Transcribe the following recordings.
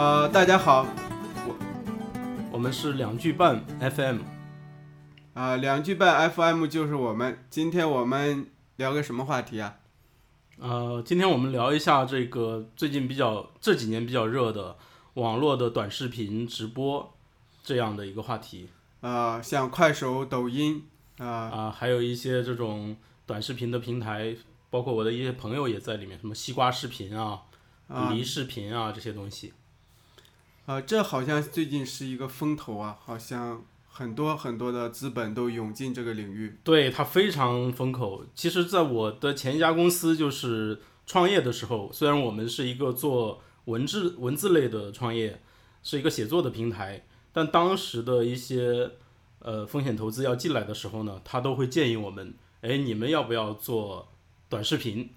呃，大家好，我我们是两句半 FM，啊、两句半 FM 就是我们。今天我们聊个什么话题啊？呃，今天我们聊一下这个最近比较这几年比较热的网络的短视频直播这样的一个话题呃，像快手、抖音啊、啊、还有一些这种短视频的平台，包括我的一些朋友也在里面，什么西瓜视频啊、啊梨视频啊这些东西。啊，这好像最近是一个风头啊，好像很多很多的资本都涌进这个领域。对它非常风口。其实，在我的前一家公司就是创业的时候，虽然我们是一个做文字文字类的创业，是一个写作的平台，但当时的一些呃风险投资要进来的时候呢，他都会建议我们，哎，你们要不要做短视频？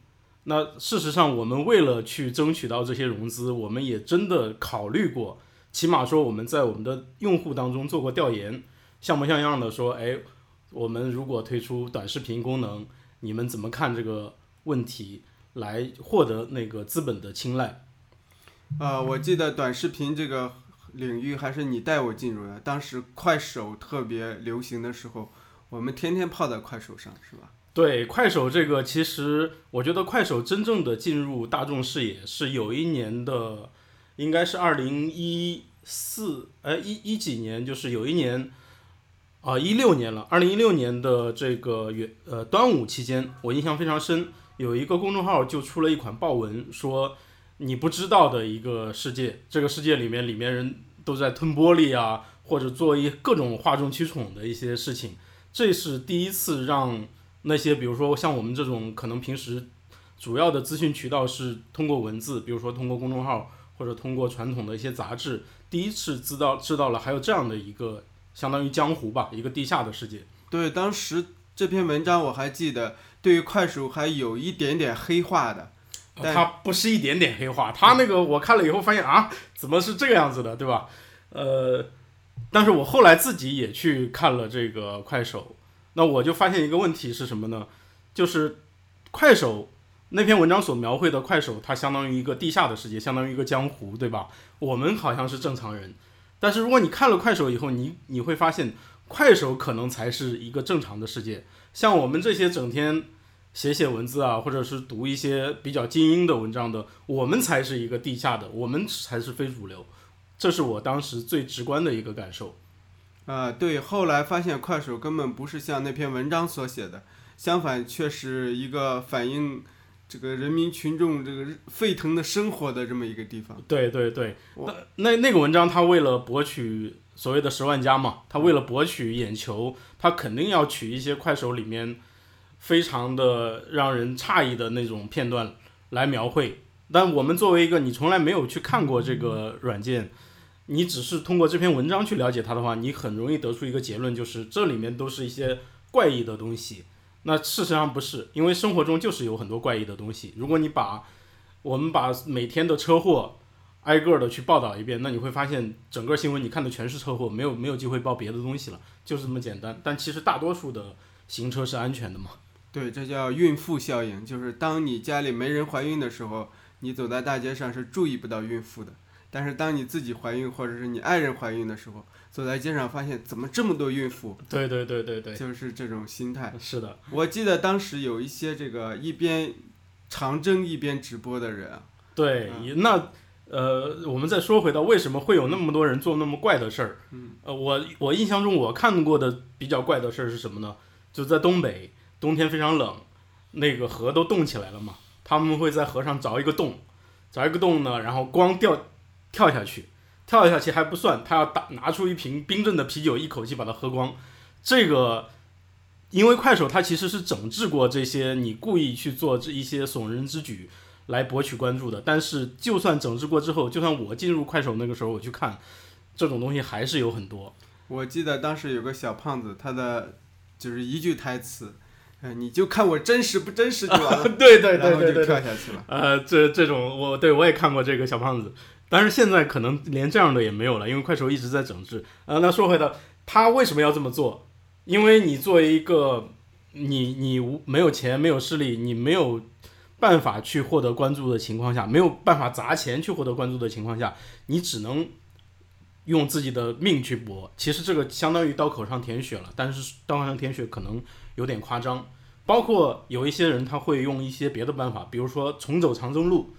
那事实上，我们为了去争取到这些融资，我们也真的考虑过，起码说我们在我们的用户当中做过调研，像模像样的说，哎，我们如果推出短视频功能，你们怎么看这个问题？来获得那个资本的青睐。呃，我记得短视频这个领域还是你带我进入的，当时快手特别流行的时候，我们天天泡在快手上，是吧？对快手这个，其实我觉得快手真正的进入大众视野是有一年的，应该是二零一四，呃一一几年，就是有一年，啊一六年了，二零一六年的这个元呃端午期间，我印象非常深，有一个公众号就出了一款报文，说你不知道的一个世界，这个世界里面里面人都在吞玻璃啊，或者做一各种哗众取宠的一些事情，这是第一次让。那些比如说像我们这种可能平时主要的资讯渠道是通过文字，比如说通过公众号或者通过传统的一些杂志，第一次知道知道了还有这样的一个相当于江湖吧，一个地下的世界。对，当时这篇文章我还记得，对于快手还有一点点黑化的。但它不是一点点黑化，它那个我看了以后发现啊，怎么是这个样子的，对吧？呃，但是我后来自己也去看了这个快手。那我就发现一个问题是什么呢？就是快手那篇文章所描绘的快手，它相当于一个地下的世界，相当于一个江湖，对吧？我们好像是正常人，但是如果你看了快手以后，你你会发现，快手可能才是一个正常的世界。像我们这些整天写写文字啊，或者是读一些比较精英的文章的，我们才是一个地下的，我们才是非主流。这是我当时最直观的一个感受。啊、对，后来发现快手根本不是像那篇文章所写的，相反却是一个反映这个人民群众这个沸腾的生活的这么一个地方。对对对，那那那个文章，他为了博取所谓的十万加嘛，他为了博取眼球，他肯定要取一些快手里面非常的让人诧异的那种片段来描绘。但我们作为一个你从来没有去看过这个软件，你只是通过这篇文章去了解它的话，你很容易得出一个结论，就是这里面都是一些怪异的东西。那事实上不是，因为生活中就是有很多怪异的东西。如果你把我们把每天的车祸挨个的去报道一遍，那你会发现整个新闻你看的全是车祸，没有没有机会报别的东西了，就是这么简单。但其实大多数的行车是安全的嘛。对，这叫孕妇效应，就是当你家里没人怀孕的时候，你走在大街上是注意不到孕妇的。但是当你自己怀孕或者是你爱人怀孕的时候，走在街上发现怎么这么多孕妇，对对对对对，就是这种心态。是的，我记得当时有一些这个一边长征一边直播的人啊，对，那呃，我们再说回到为什么会有那么多人做那么怪的事儿？嗯，呃，我我印象中我看过的比较怪的事儿是什么呢？就在东北，冬天非常冷，那个河都冻起来了嘛，他们会在河上凿一个洞，凿一个洞呢，然后光掉跳下去，跳下去还不算，他要打拿出一瓶冰镇的啤酒，一口气把它喝光。这个，因为快手它其实是整治过这些你故意去做这一些耸人之举来博取关注的。但是就算整治过之后，就算我进入快手那个时候我去看，这种东西还是有很多。我记得当时有个小胖子，他的就是一句台词，嗯，你就看我真实不真实就完了，对对然后就跳下去了。呃，这这种我对我也看过这个小胖子，但是现在可能连这样的也没有了，因为快手一直在整治。呃，那说回到他为什么要这么做？因为你作为一个你你无没有钱没有势力，你没有办法去获得关注的情况下，没有办法砸钱去获得关注的情况下，你只能用自己的命去搏。其实这个相当于刀口上舔血了，但是刀口上舔血可能有点夸张。包括有一些人他会用一些别的办法，比如说重走长征路，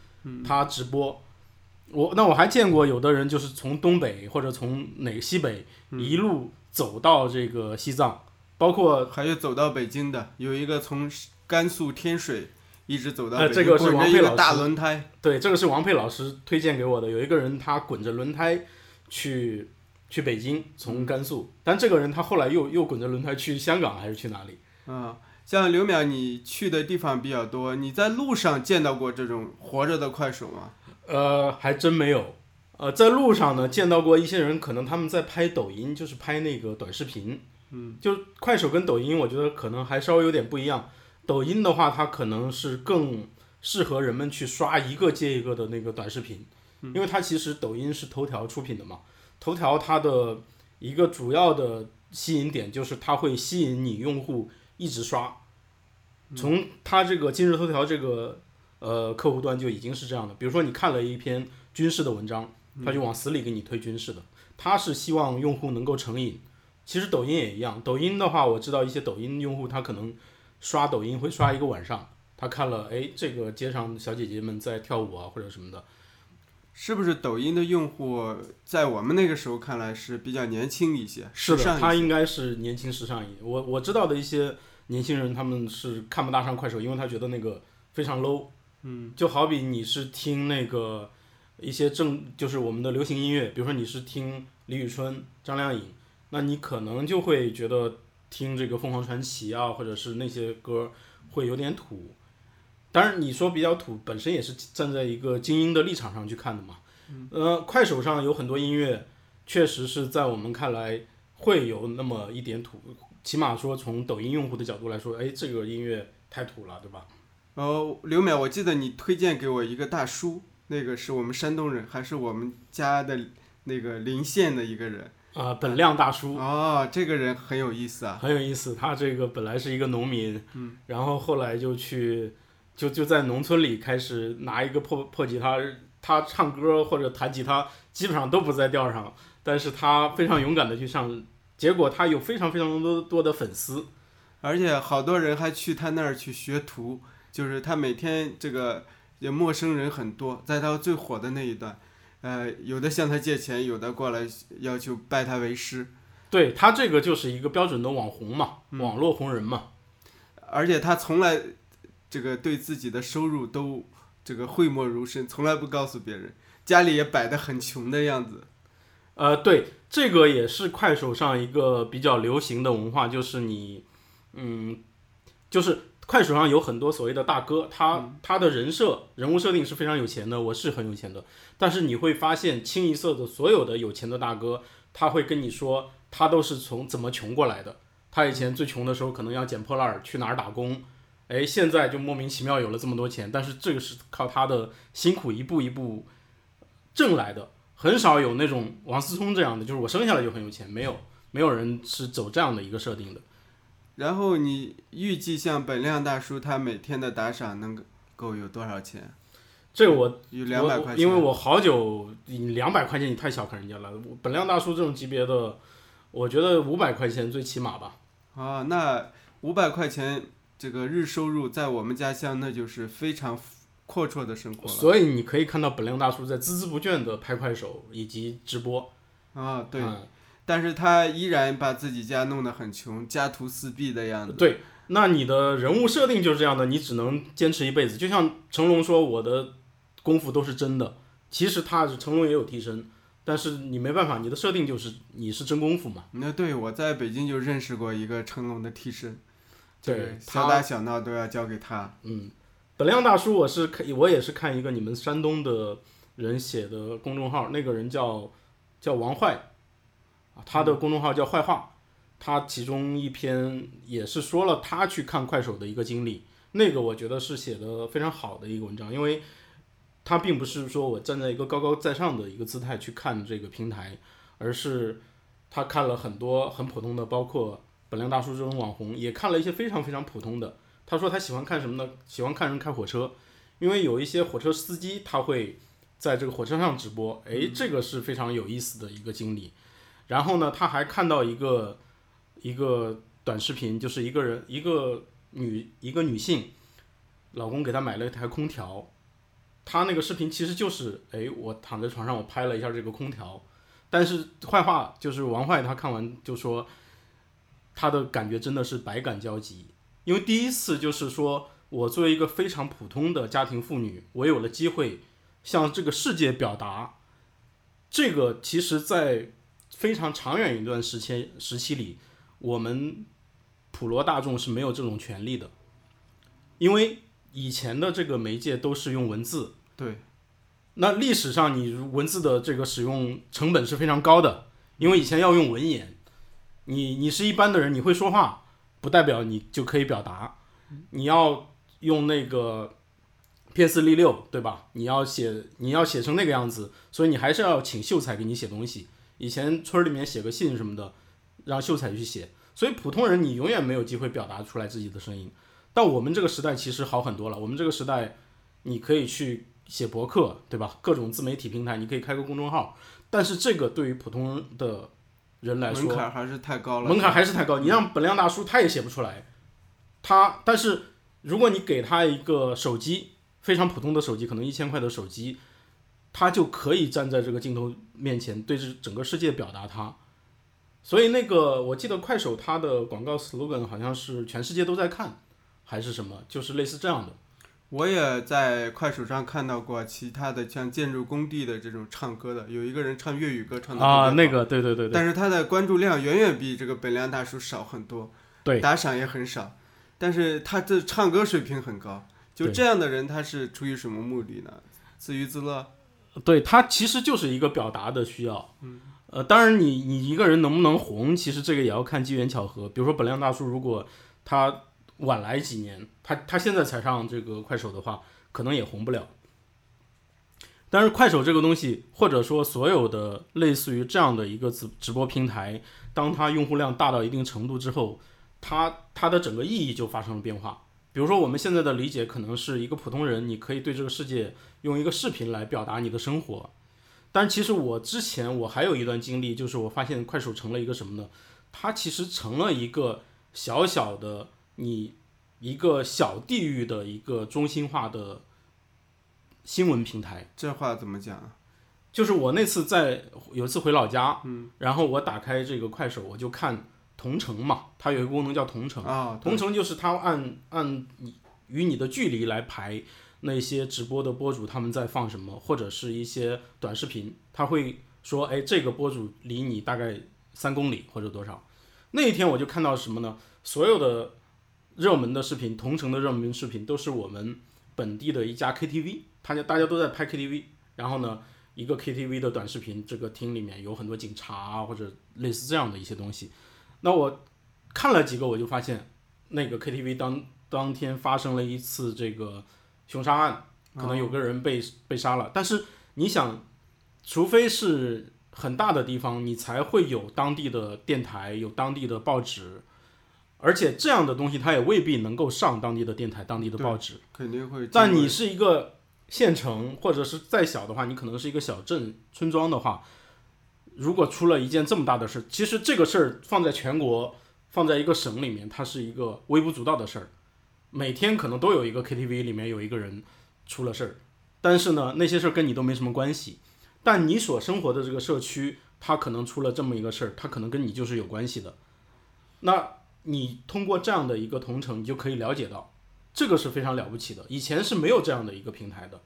他直播。我那我还见过有的人就是从东北或者从哪个西北一路走到这个西藏，包括还有走到北京的，有一个从甘肃天水一直走到呃北京，这个是王佩老师轮胎，对，这个是王佩老师推荐给我的。有一个人他滚着轮胎去去北京，从甘肃，但这个人他后来又又滚着轮胎去香港还是去哪里？嗯、像刘淼，你去的地方比较多，你在路上见到过这种活着的快手吗？呃，还真没有。呃，在路上呢见到过一些人，可能他们在拍抖音，就是拍那个短视频。嗯，就快手跟抖音，我觉得可能还稍微有点不一样。抖音的话，它可能是更适合人们去刷一个接一个的那个短视频，因为它其实抖音是头条出品的嘛。头条它的一个主要的吸引点就是它会吸引你用户一直刷，从它这个今日头条这个呃客户端就已经是这样的。比如说你看了一篇军事的文章，他就往死里给你推军事的，他是希望用户能够成瘾。其实抖音也一样，抖音的话，我知道一些抖音用户他可能刷抖音会刷一个晚上，他看了哎这个街上小姐姐们在跳舞啊或者什么的，是不是抖音的用户在我们那个时候看来是比较年轻一些，是的，他应该是年轻时尚一点。我我知道的一些年轻人，他们是看不大上快手，因为他觉得那个非常 low。嗯，就好比你是听那个一些正就是我们的流行音乐，比如说你是听李宇春、张靓颖，那你可能就会觉得听这个凤凰传奇啊，或者是那些歌会有点土。当然，你说比较土，本身也是站在一个精英的立场上去看的嘛。呃，快手上有很多音乐，确实是在我们看来会有那么一点土，起码说从抖音用户的角度来说，哎，这个音乐太土了，对吧？哦，刘淼，我记得你推荐给我一个大叔，那个是我们山东人，还是我们家的那个临县的一个人。啊、本亮大叔哦，这个人很有意思啊。很有意思，他这个本来是一个农民，嗯，然后后来就去，就就在农村里开始拿一个破破吉他，他唱歌或者弹吉他基本上都不在调上，但是他非常勇敢的去唱，结果他有非常非常多多的粉丝，而且好多人还去他那儿去学徒，就是他每天这个也陌生人很多，在他最火的那一段，呃，有的向他借钱，有的过来要求拜他为师，对他这个就是一个标准的网红嘛，网络红人嘛。而且他从来这个对自己的收入都这个讳莫如深，从来不告诉别人，家里也摆得很穷的样子。呃，对，这个也是快手上一个比较流行的文化，就是你，嗯，就是快手上有很多所谓的大哥，他他的人设人物设定是非常有钱的，我是很有钱的，但是你会发现清一色的所有的有钱的大哥，他会跟你说他都是从怎么穷过来的，他以前最穷的时候可能要捡破烂儿去哪儿打工。哎，现在就莫名其妙有了这么多钱，但是这个是靠他的辛苦一步一步挣来的，很少有那种王思聪这样的，就是我生下来就很有钱，没有没有人是走这样的一个设定的。然后你预计像本亮大叔他每天的打赏能够有多少钱？这个我有两百块钱。因为我好久两百块钱你太小看人家了，我本亮大叔这种级别的，我觉得五百块钱最起码吧。啊，那五百块钱这个日收入在我们家乡那就是非常阔绰的生活了。所以你可以看到本亮大叔在孜孜不倦的拍快手以及直播。啊，对，嗯但是他依然把自己家弄得很穷，家徒四壁的样子。对，那你的人物设定就是这样的，你只能坚持一辈子。就像成龙说我的功夫都是真的，其实他是成龙也有替身，但是你没办法，你的设定就是你是真功夫嘛。那对我在北京就认识过一个成龙的替身，这对个小打小闹都要交给他。嗯，本亮大叔，我是看我也是看一个你们山东的人写的公众号，那个人叫叫王坏，啊，他的公众号叫坏话，他其中一篇也是说了他去看快手的一个经历，那个我觉得是写的非常好的一个文章，因为他并不是说我站在一个高高在上的一个姿态去看这个平台，而是他看了很多很普通的，包括本亮大叔这种网红，也看了一些非常非常普通的。他说他喜欢看什么呢？喜欢看人开火车，因为有一些火车司机他会在这个火车上直播，诶，这个是非常有意思的一个经历。然后呢，他还看到一个一个短视频，就是一个人一个女一个女性，老公给她买了一台空调，她那个视频其实就是，诶，我躺在床上，我拍了一下这个空调，但是坏话就是王坏他看完就说，他的感觉真的是百感交集，因为第一次就是说我作为一个非常普通的家庭妇女，我有了机会向这个世界表达，这个其实在非常长远一段时期时期里，我们普罗大众是没有这种权利的，因为以前的这个媒介都是用文字，对，那历史上你文字的这个使用成本是非常高的，因为以前要用文言，你你是一般的人，你会说话，不代表你就可以表达，你要用那个 PS 六六，对吧？你要写你要写成那个样子，所以你还是要请秀才给你写东西。以前村儿里面写个信什么的，让秀才去写，所以普通人你永远没有机会表达出来自己的声音。但我们这个时代其实好很多了，我们这个时代你可以去写博客，对吧？各种自媒体平台，你可以开个公众号，但是这个对于普通的人来说，门槛还是太高了。门槛还是太高。你让本亮大叔他也写不出来，他但是如果你给他一个手机，非常普通的手机，可能一千块的手机，他就可以站在这个镜头面前，对这整个世界表达他。所以那个我记得快手它的广告 slogan 好像是全世界都在看，还是什么，就是类似这样的。我也在快手上看到过其他的像建筑工地的这种唱歌的，有一个人唱粤语歌唱的啊，那个对对对对，但是他的关注量远远比这个本亮大叔少很多，对，打赏也很少，但是他的唱歌水平很高。就这样的人，他是出于什么目的呢？自娱自乐？对他其实就是一个表达的需要。嗯，呃，当然你你一个人能不能红，其实这个也要看机缘巧合。比如说本亮大叔，如果他晚来几年，他他现在才上这个快手的话，可能也红不了。但是快手这个东西，或者说所有的类似于这样的一个直直播平台，当它用户量大到一定程度之后，它它的整个意义就发生了变化。比如说我们现在的理解可能是一个普通人，你可以对这个世界用一个视频来表达你的生活。但其实我之前我还有一段经历，就是我发现快手成了一个什么呢？它其实成了一个小小的你一个小地域的一个中心化的新闻平台。这话怎么讲啊？就是我那次在有一次回老家，嗯，然后我打开这个快手，我就看同城嘛，它有一个功能叫同城，啊，同城就是它按按你与你的距离来排那些直播的播主他们在放什么，或者是一些短视频，他会说，哎，这个播主离你大概三公里或者多少。那一天我就看到什么呢？所有的热门的视频，同城的热门视频都是我们本地的一家 KTV，大家大家都在拍 KTV，然后呢，一个 KTV 的短视频，这个厅里面有很多警察啊，或者类似这样的一些东西。那我看了几个，我就发现那个 KTV 当当天发生了一次这个凶杀案，可能有个人被、被杀了。但是你想，除非是很大的地方，你才会有当地的电台，有当地的报纸，而且这样的东西它也未必能够上当地的电台、当地的报纸。肯定会。但你是一个县城，或者是再小的话，你可能是一个小镇、村庄的话，如果出了一件这么大的事儿，其实这个事儿放在全国，放在一个省里面，它是一个微不足道的事儿。每天可能都有一个 KTV 里面有一个人出了事儿，但是呢，那些事儿跟你都没什么关系。但你所生活的这个社区，它可能出了这么一个事儿，它可能跟你就是有关系的。那你通过这样的一个同城，你就可以了解到，这个是非常了不起的。以前是没有这样的一个平台的。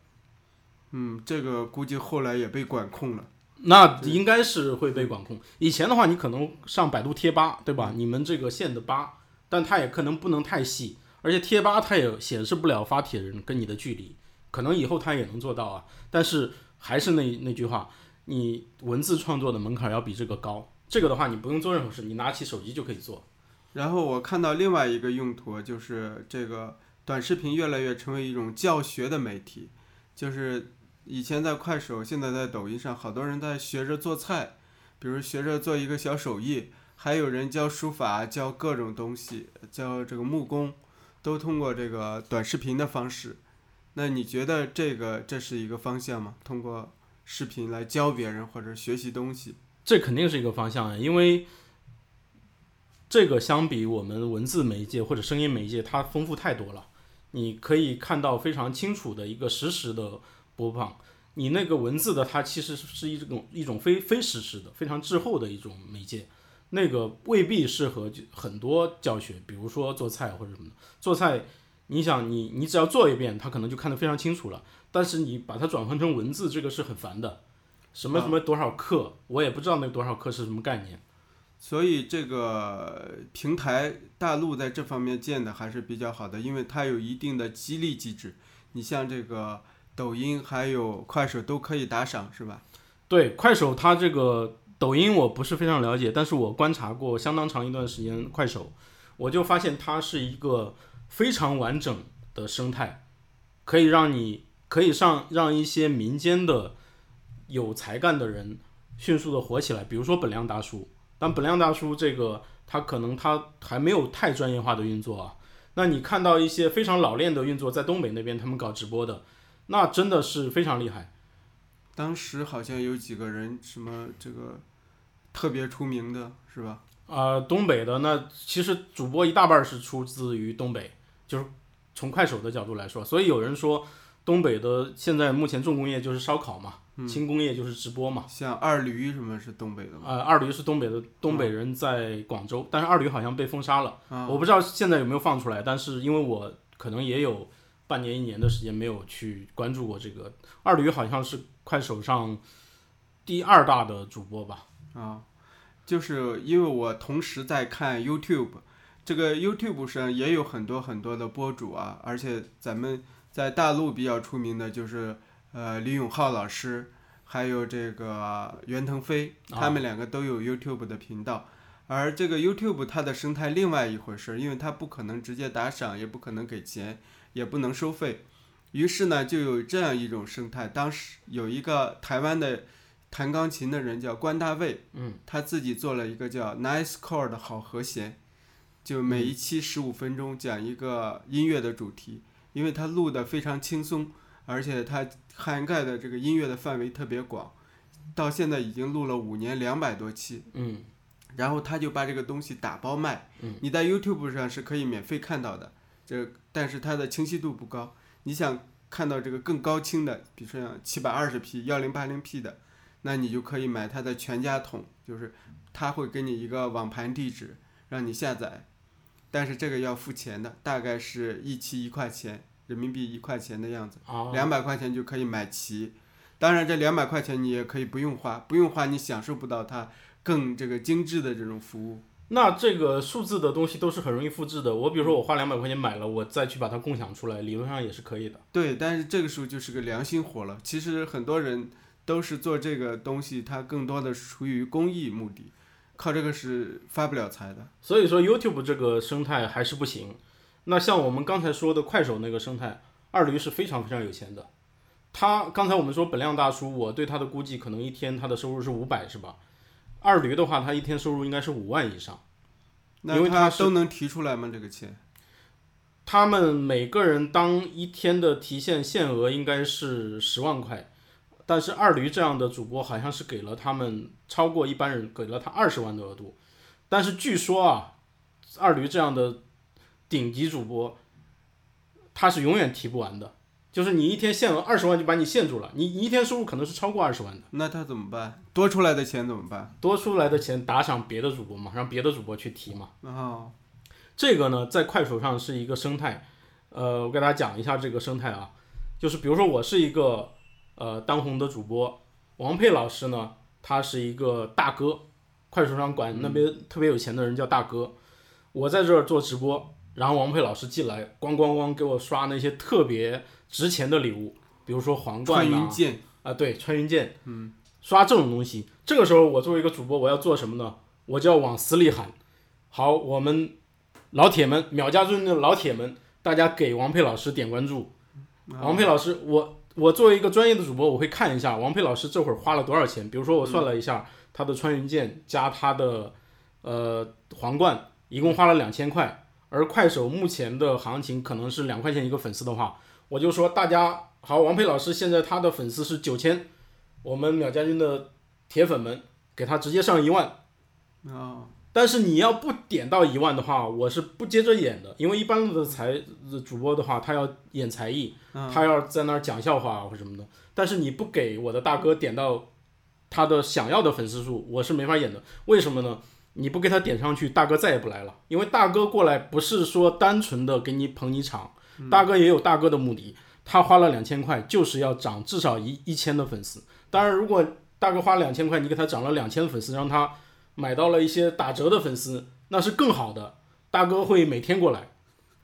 嗯，这个估计后来也被管控了。那应该是会被管控。以前的话，你可能上百度贴吧，对吧？你们这个县的吧，但它也可能不能太细，而且贴吧它也显示不了发帖人跟你的距离。可能以后它也能做到啊，但是还是那那句话，你文字创作的门槛要比这个高。这个的话，你不用做任何事，你拿起手机就可以做。然后我看到另外一个用途，就是这个短视频越来越成为一种教学的媒体，就是以前在快手，现在在抖音上，好多人在学着做菜，比如学着做一个小手艺，还有人教书法、教各种东西、教这个木工，都通过这个短视频的方式。那你觉得这个这是一个方向吗？通过视频来教别人或者学习东西？这肯定是一个方向啊，因为这个相比我们文字媒介或者声音媒介，它丰富太多了。你可以看到非常清楚的一个实时的播放。你那个文字的，它其实是一种一种非非实时的、非常滞后的一种媒介，那个未必适合很多教学，比如说做菜或者什么的。做菜，你想你你只要做一遍，他可能就看得非常清楚了。但是你把它转换成文字，这个是很烦的。什么什么多少克，我也不知道那多少克是什么概念。所以这个平台大陆在这方面建的还是比较好的，因为它有一定的激励机制。你像这个抖音还有快手都可以打赏，是吧？对，快手它这个抖音我不是非常了解，但是我观察过相当长一段时间快手，我就发现它是一个非常完整的生态，可以让你可以上让一些民间的有才干的人迅速的火起来，比如说本亮大叔。但本亮大叔这个，他可能他还没有太专业化的运作啊。那你看到一些非常老练的运作，在东北那边他们搞直播的，那真的是非常厉害。当时好像有几个人，什么这个特别出名的，是吧？啊，东北的那其实主播一大半是出自于东北，就是从快手的角度来说，所以有人说东北的现在目前重工业就是烧烤嘛。轻工业就是直播嘛，像二驴什么是东北的吗？呃，二驴是东北的，东北人在广州，但是二驴好像被封杀了，我不知道现在有没有放出来。但是因为我可能也有半年一年的时间没有去关注过这个二驴，好像是快手上第二大的主播吧？啊，就是因为我同时在看 YouTube，这个 YouTube 上也有很多很多的博主啊，而且咱们在大陆比较出名的就是。呃，李永浩老师，还有这个袁腾飞，他们两个都有 YouTube 的频道。而这个 YouTube 它的生态另外一回事，因为它不可能直接打赏，也不可能给钱，也不能收费。于是呢，就有这样一种生态。当时有一个台湾的弹钢琴的人叫关大卫，嗯，他自己做了一个叫 Nice Chord 的好和弦，就每一期十五分钟讲一个音乐的主题，因为他录的非常轻松。而且他涵盖的这个音乐的范围特别广，到现在已经录了五年两百多期。嗯，然后他就把这个东西打包卖。嗯，你在 YouTube 上是可以免费看到的，这但是它的清晰度不高。你想看到这个更高清的，比如说像七百二十 P、幺零八零 P 的，那你就可以买它的全家桶，就是它会给你一个网盘地址让你下载，但是这个要付钱的，大概是一期一块钱。人民币一块钱的样子，两百块钱就可以买齐。当然，这两百块钱你也可以不用花，不用花你享受不到它更这个精致的这种服务。那这个数字的东西都是很容易复制的。我比如说我花两百块钱买了，我再去把它共享出来，理论上也是可以的。对，但是这个时候就是个良心活了。其实很多人都是做这个东西，它更多的出于公益目的，靠这个是发不了财的。所以说 YouTube 这个生态还是不行。那像我们刚才说的快手那个生态，二驴是非常非常有钱的。他刚才我们说本亮大叔，我对他的估计可能一天他的收入是五百，是吧？二驴的话，他一天收入应该是五万以上。因为他都能提出来吗？这个钱？他们每个人当一天的提现限额应该是十万块，但是二驴这样的主播好像是给了他们超过一般人给了他二十万的额度。但是据说啊，二驴这样的。顶级主播，他是永远提不完的，就是你一天限额二十万就把你限住了，你一天收入可能是超过二十万的。那他怎么办？多出来的钱怎么办？多出来的钱打赏别的主播嘛，让别的主播去提嘛。哦，这个呢，在快手上是一个生态，呃，我给大家讲一下这个生态啊，就是比如说我是一个呃当红的主播，王佩老师呢，他是一个大哥，快手上管那边特别有钱的人叫大哥，我在这儿做直播。然后王佩老师进来，咣咣咣给我刷那些特别值钱的礼物，比如说皇冠呐，啊，对，穿云箭，嗯，刷这种东西。这个时候我作为一个主播，我要做什么呢？我就要往死里喊，好，我们老铁们，秒家尊的老铁们，大家给王佩老师点关注。王佩老师，我我作为一个专业的主播，我会看一下王佩老师这会儿花了多少钱。比如说我算了一下，他的穿云箭加他的呃皇冠，一共花了两千块。而快手目前的行情可能是两块钱一个粉丝的话，我就说大家好，王佩老师现在他的粉丝是九千，我们秒家军的铁粉们给他直接上一万。哦，但是你要不点到一万的话，我是不接着演的，因为一般的才主播的话，他要演才艺，他要在那儿讲笑话或什么的。但是你不给我的大哥点到他的想要的粉丝数，我是没法演的。为什么呢？你不给他点上去，大哥再也不来了。因为大哥过来不是说单纯的给你捧你场，大哥也有大哥的目的。他花了两千块，就是要涨至少一一千的粉丝。当然，如果大哥花两千块，你给他涨了两千粉丝，让他买到了一些打折的粉丝，那是更好的。大哥会每天过来，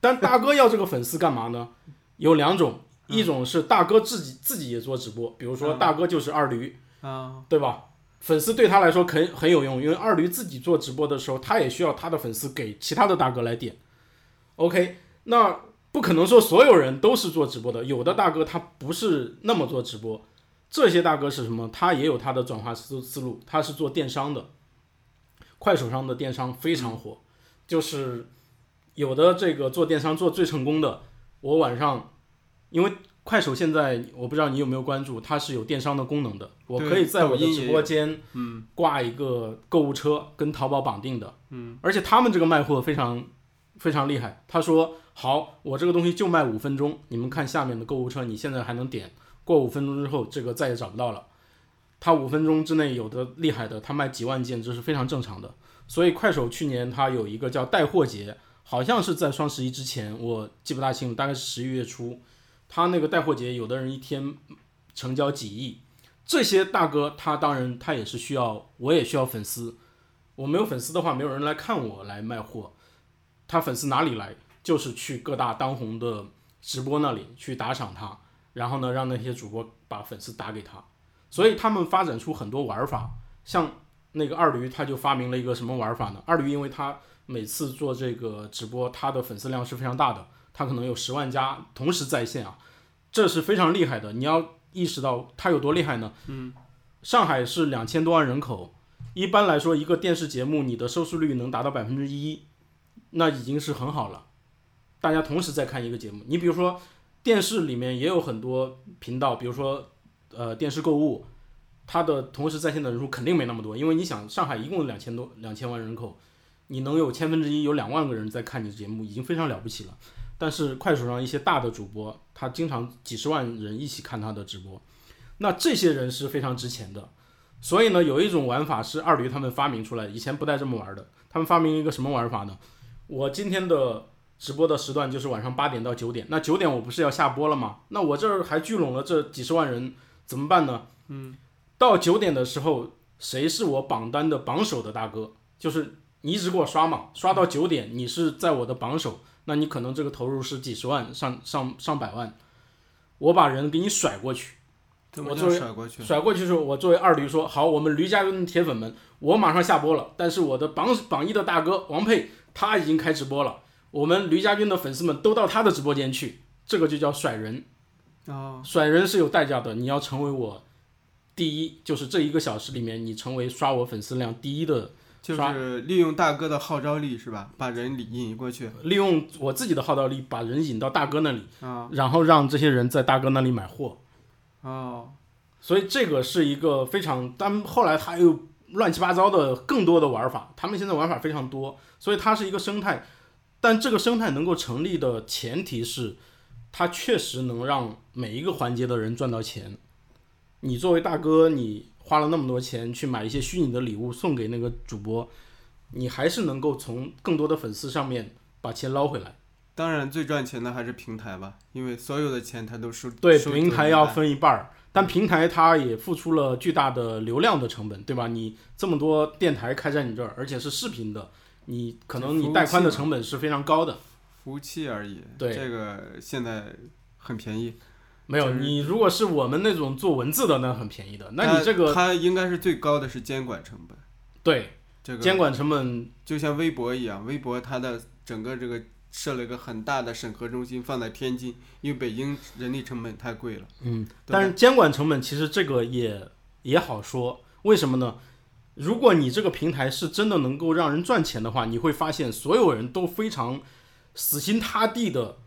但大哥要这个粉丝干嘛呢？有两种，一种是大哥自己自己也做直播，比如说大哥就是二驴，啊，对吧？粉丝对他来说很很有用，因为二驴自己做直播的时候，他也需要他的粉丝给其他的大哥来点。OK，那不可能说所有人都是做直播的，有的大哥他不是那么做直播。这些大哥是什么？他也有他的转化思思路，他是做电商的。快手上的电商非常火，就是有的这个做电商做最成功的，我晚上因为快手现在我不知道你有没有关注，它是有电商的功能的，我可以在我的直播间嗯挂一个购物车，跟淘宝绑定的，嗯，而且他们这个卖货非常非常厉害，他说好，我这个东西就卖五分钟，你们看下面的购物车，你现在还能点，过五分钟之后这个再也找不到了。他五分钟之内有的厉害的，他卖几万件，这是非常正常的。所以快手去年他有一个叫带货节，好像是在双十一之前，我记不大清楚，大概是十一月初。他那个带货节，有的人一天成交几亿，这些大哥他当然他也是需要，我也需要粉丝。我没有粉丝的话，没有人来看我来卖货。他粉丝哪里来？就是去各大当红的直播那里去打赏他，然后呢，让那些主播把粉丝打给他。所以他们发展出很多玩法，像那个二驴他就发明了一个什么玩法呢？二驴因为他每次做这个直播，他的粉丝量是非常大的，他可能有十万加同时在线啊，这是非常厉害的。你要意识到他有多厉害呢？嗯，上海是两千多万人口，一般来说一个电视节目你的收视率能达到百分之一，那已经是很好了。大家同时在看一个节目，你比如说电视里面也有很多频道，比如说。呃，电视购物，它的同时在线的人数肯定没那么多，因为你想，上海一共两千多两千万人口，你能有千分之一有两万个人在看你的节目，已经非常了不起了。但是快手上一些大的主播，他经常几十万人一起看他的直播，那这些人是非常值钱的。所以呢，有一种玩法是二驴他们发明出来的，以前不带这么玩的。他们发明一个什么玩法呢？我今天的直播的时段就是晚上八点到九点，那九点我不是要下播了吗？那我这儿还聚拢了这几十万人。怎么办呢？嗯，到九点的时候，谁是我榜单的榜首的大哥？就是你一直给我刷嘛，刷到九点，你是在我的榜首，那你可能这个投入是几十万、上上上百万，我把人给你甩过去。我作为甩过去，甩过去的时候，我作为二驴说好，我们驴家军的铁粉们，我马上下播了。但是我的榜榜一的大哥王佩他已经开直播了，我们驴家军的粉丝们都到他的直播间去，这个就叫甩人。哦，甩人是有代价的，你要成为我第一，就是这一个小时里面，你成为刷我粉丝量第一的，就是利用大哥的号召力是吧？把人引过去，利用我自己的号召力把人引到大哥那里，啊，然后让这些人在大哥那里买货。哦，所以这个是一个非常，但后来他又乱七八糟的更多的玩法，他们现在玩法非常多，所以它是一个生态，但这个生态能够成立的前提是。它确实能让每一个环节的人赚到钱。你作为大哥，你花了那么多钱去买一些虚拟的礼物送给那个主播，你还是能够从更多的粉丝上面把钱捞回来。当然，最赚钱的还是平台吧，因为所有的钱它都收。对，平台要分一半儿，但平台它也付出了巨大的流量的成本，对吧？你这么多电台开在你这儿，而且是视频的，你可能你带宽的成本是非常高的。服务器而已，对这个现在很便宜。没有，你如果是我们那种做文字的，那很便宜的。那你这个它应该是最高的是监管成本。对，这个监管成本就像微博一样，微博它的整个这个设了一个很大的审核中心放在天津，因为北京人力成本太贵了。嗯，但是监管成本其实这个也也好说，为什么呢？如果你这个平台是真的能够让人赚钱的话，你会发现所有人都非常。死心塌地的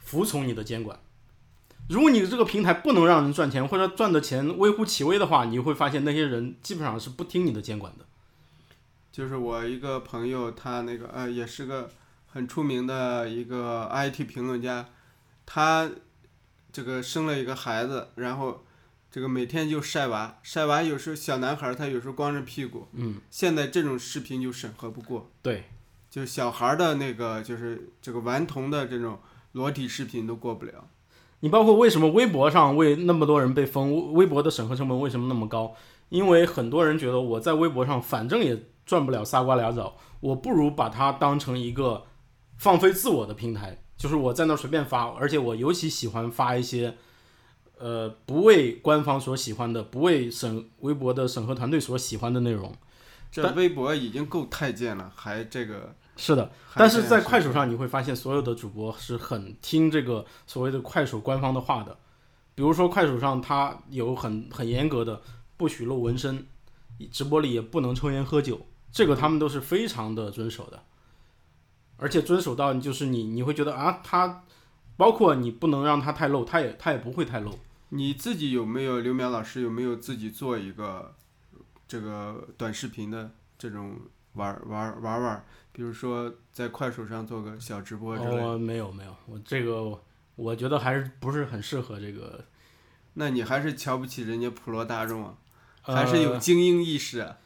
服从你的监管，如果你这个平台不能让人赚钱，或者赚的钱微乎其微的话，你会发现那些人基本上是不听你的监管的。就是我一个朋友，他那个呃也是个很出名的一个 IT 评论家，他这个生了一个孩子，然后这个每天就晒娃，晒娃有时候小男孩儿他有时候光着屁股，嗯，现在这种视频就审核不过，对，就小孩儿的那个就是这个顽童的这种裸体视频都过不了。你包括为什么微博上为那么多人被封，微博的审核成本为什么那么高？因为很多人觉得我在微博上反正也赚不了仨瓜俩枣，我不如把它当成一个放飞自我的平台，就是我在那儿随便发，而且我尤其喜欢发一些，呃，不为官方所喜欢的，不为审微博的审核团队所喜欢的内容。这微博已经够太监了，还这个，是的，但是在快手上你会发现，所有的主播是很听这个所谓的快手官方的话的。比如说快手上它有很很严格的不许露纹身，直播里也不能抽烟喝酒，这个他们都是非常的遵守的，而且遵守到就是你你会觉得啊，他包括你不能让他太露，他也他也不会太露。你自己有没有刘淼老师有没有自己做一个这个短视频的这种玩玩玩玩？比如说在快手上做个小直播之类的，哦，没有没有，我这个我觉得还是不是很适合这个，那你还是瞧不起人家普罗大众啊，呃还是有精英意识啊。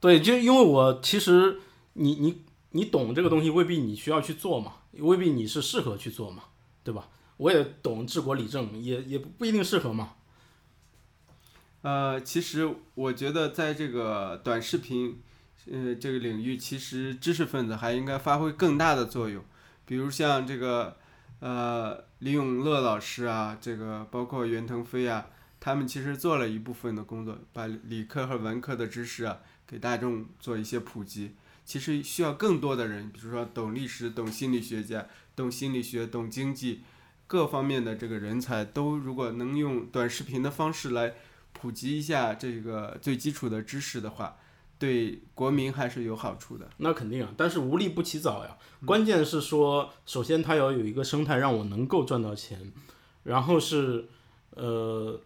对，就因为我其实你你你懂这个东西，未必你需要去做嘛，未必你是适合去做嘛，对吧？我也懂治国理政，也也不一定适合嘛。呃，其实我觉得在这个短视频，呃，这个领域，其实知识分子还应该发挥更大的作用。比如像这个，呃，李永乐老师啊，这个包括袁腾飞啊，他们其实做了一部分的工作，把理科和文科的知识啊，给大众做一些普及。其实需要更多的人，比如说懂历史、懂心理学家、懂心理学、懂经济，各方面的这个人才都如果能用短视频的方式来普及一下这个最基础的知识的话，对国民还是有好处的。那肯定啊，但是无利不起早呀。关键是说，首先它要有一个生态，让我能够赚到钱，然后是呃，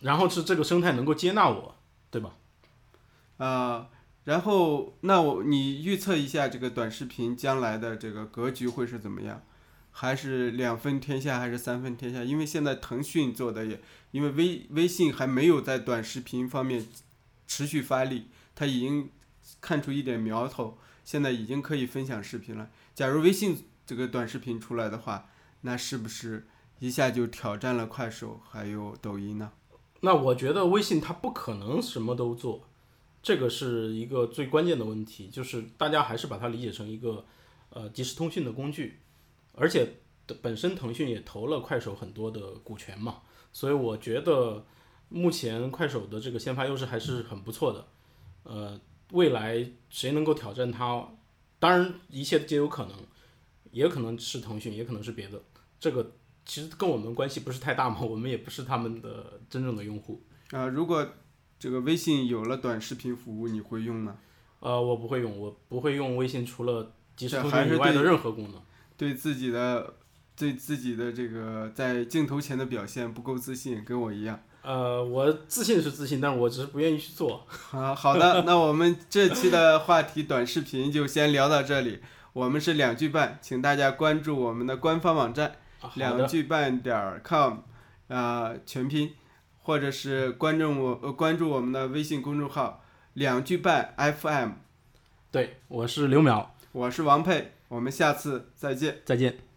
然后是这个生态能够接纳我，对吧？啊、然后那我你预测一下这个短视频将来的这个格局会是怎么样？还是两分天下，还是三分天下？因为现在腾讯做的也，因为微微信还没有在短视频方面持续发力，它已经看出一点苗头，现在已经可以分享视频了。假如微信这个短视频出来的话，那是不是一下就挑战了快手还有抖音呢？那我觉得微信它不可能什么都做，这个是一个最关键的问题，就是大家还是把它理解成一个呃即时通讯的工具，而且本身腾讯也投了快手很多的股权嘛，所以我觉得目前快手的这个先发优势还是很不错的，呃，未来谁能够挑战它，当然一切皆有可能，也可能是腾讯，也可能是别的，这个其实跟我们关系不是太大嘛，我们也不是他们的真正的用户。呃、如果这个微信有了短视频服务，你会用吗？呃，我不会用，我不会用微信除了即时通这还是讯以外的任何功能。对自己的对自己的这个在镜头前的表现不够自信，跟我一样。呃，我自信是自信，但是我只是不愿意去做。啊，好的，那我们这期的话题短视频就先聊到这里。我们是两句半，请大家关注我们的官方网站啊两，句半点儿 com，啊、全拼，或者是关注我呃关注我们的微信公众号两句半 FM。对，我是刘淼，我是王佩，我们下次再见。再见。